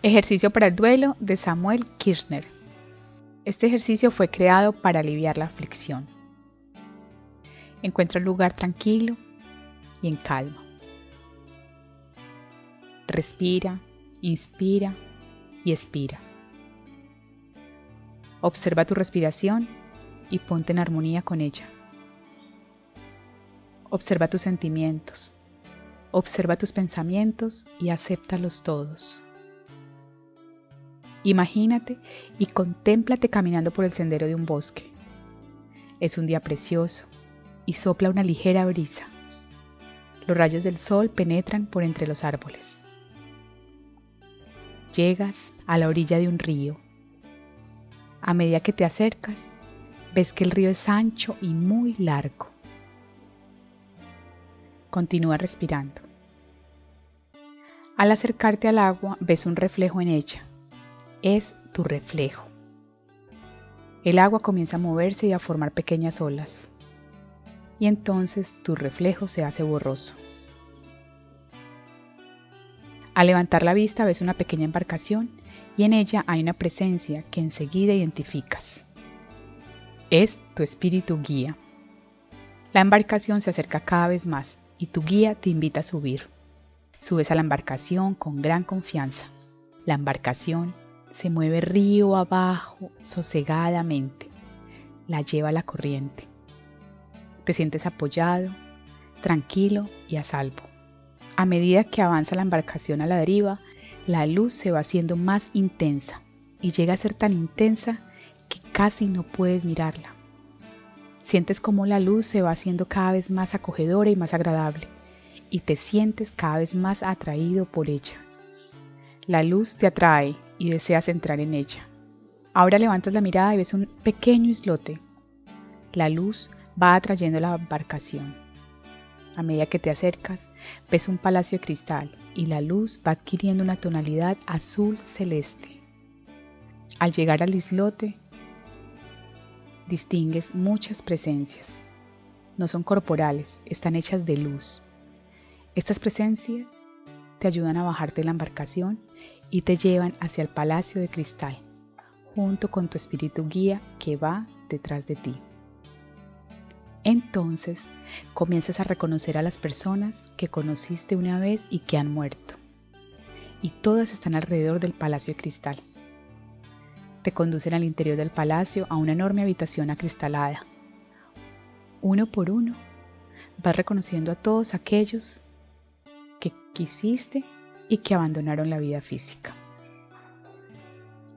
Ejercicio para el duelo de Samuel Kirchner. Este ejercicio fue creado para aliviar la aflicción. Encuentra un lugar tranquilo y en calma. Respira, inspira y expira. Observa tu respiración y ponte en armonía con ella. Observa tus sentimientos. Observa tus pensamientos y acéptalos todos. Imagínate y contémplate caminando por el sendero de un bosque. Es un día precioso y sopla una ligera brisa. Los rayos del sol penetran por entre los árboles. Llegas a la orilla de un río. A medida que te acercas, ves que el río es ancho y muy largo. Continúa respirando. Al acercarte al agua, ves un reflejo en ella es tu reflejo. El agua comienza a moverse y a formar pequeñas olas. Y entonces tu reflejo se hace borroso. Al levantar la vista ves una pequeña embarcación y en ella hay una presencia que enseguida identificas. Es tu espíritu guía. La embarcación se acerca cada vez más y tu guía te invita a subir. Subes a la embarcación con gran confianza. La embarcación se mueve río abajo sosegadamente. La lleva la corriente. Te sientes apoyado, tranquilo y a salvo. A medida que avanza la embarcación a la deriva, la luz se va haciendo más intensa y llega a ser tan intensa que casi no puedes mirarla. Sientes como la luz se va haciendo cada vez más acogedora y más agradable y te sientes cada vez más atraído por ella. La luz te atrae y deseas entrar en ella. Ahora levantas la mirada y ves un pequeño islote. La luz va atrayendo la embarcación. A medida que te acercas, ves un palacio de cristal y la luz va adquiriendo una tonalidad azul celeste. Al llegar al islote, distingues muchas presencias. No son corporales, están hechas de luz. Estas presencias te ayudan a bajarte de la embarcación y te llevan hacia el palacio de cristal, junto con tu espíritu guía que va detrás de ti. Entonces comienzas a reconocer a las personas que conociste una vez y que han muerto, y todas están alrededor del palacio de cristal. Te conducen al interior del palacio a una enorme habitación acristalada. Uno por uno vas reconociendo a todos aquellos que quisiste y que abandonaron la vida física.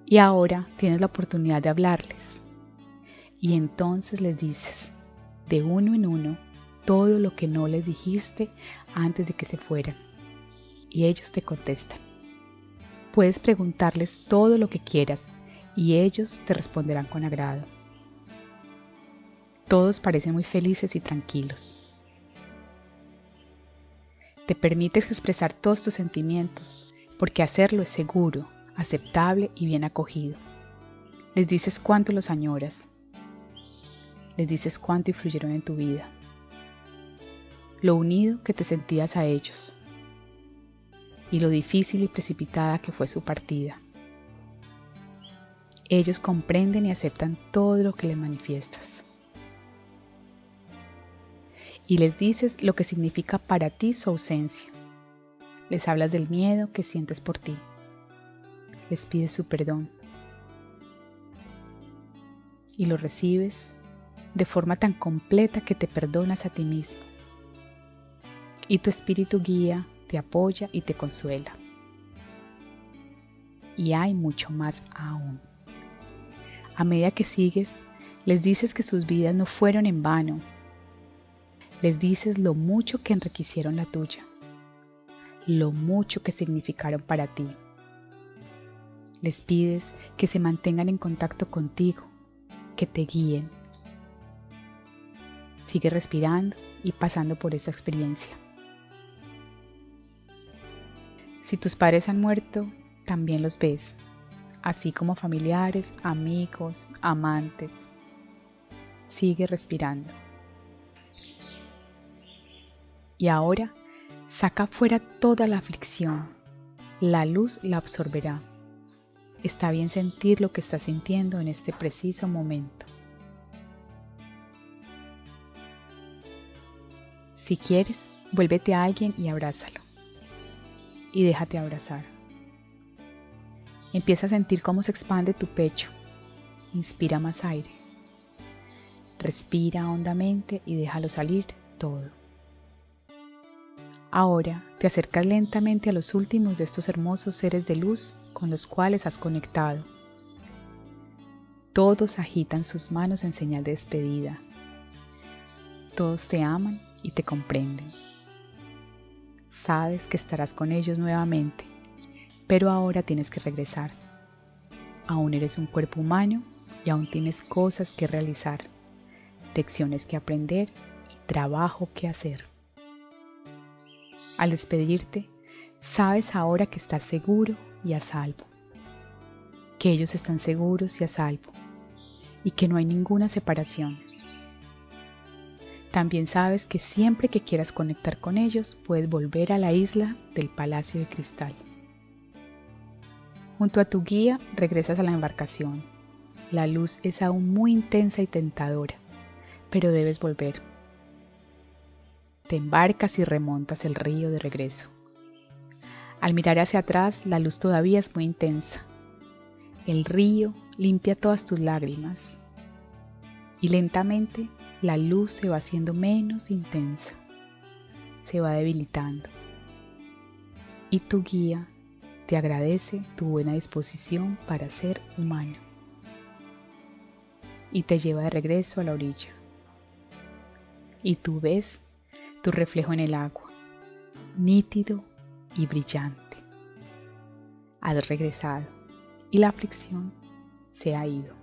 Y ahora tienes la oportunidad de hablarles. Y entonces les dices, de uno en uno, todo lo que no les dijiste antes de que se fueran. Y ellos te contestan. Puedes preguntarles todo lo que quieras y ellos te responderán con agrado. Todos parecen muy felices y tranquilos. Te permites expresar todos tus sentimientos, porque hacerlo es seguro, aceptable y bien acogido. Les dices cuánto los añoras. Les dices cuánto influyeron en tu vida. Lo unido que te sentías a ellos. Y lo difícil y precipitada que fue su partida. Ellos comprenden y aceptan todo lo que le manifiestas y les dices lo que significa para ti su ausencia. Les hablas del miedo que sientes por ti. Les pides su perdón. Y lo recibes de forma tan completa que te perdonas a ti mismo. Y tu espíritu guía, te apoya y te consuela. Y hay mucho más aún. A medida que sigues, les dices que sus vidas no fueron en vano, les dices lo mucho que enriquecieron la tuya, lo mucho que significaron para ti. Les pides que se mantengan en contacto contigo, que te guíen. Sigue respirando y pasando por esta experiencia. Si tus padres han muerto, también los ves, así como familiares, amigos, amantes. Sigue respirando. Y ahora saca fuera toda la aflicción. La luz la absorberá está bien sentir lo que estás sintiendo en este preciso momento. Si quieres, vuélvete a alguien y abrázalo. Y déjate abrazar. Empieza a sentir cómo se expande tu pecho. Inspira más aire. Respira hondamente y déjalo salir todo. Ahora te acercas lentamente a los últimos de estos hermosos seres de luz con los cuales has conectado. Todos agitan sus manos en señal de despedida. Todos te aman y te comprenden. Sabes que estarás con ellos nuevamente pero ahora tienes que regresar. Aún eres un cuerpo humano y aún tienes cosas que realizar, lecciones que aprender y trabajo que hacer. Al despedirte, sabes ahora que estás seguro y a salvo, que ellos están seguros y a salvo, y que no hay ninguna separación. También sabes que siempre que quieras conectar con ellos, puedes volver a la isla del Palacio de Cristal. Junto a tu guía regresas a la embarcación. La luz es aún muy intensa y tentadora, pero debes volver. Te embarcas y remontas el río de regreso. Al mirar hacia atrás, la luz todavía es muy intensa. El río limpia todas tus lágrimas y lentamente la luz se va haciendo menos intensa, se va debilitando y tu guía te agradece tu buena disposición para ser humano y te lleva de regreso a la orilla. Y tú ves tu reflejo en el agua, nítido y brillante. Has regresado y la aflicción se ha ido.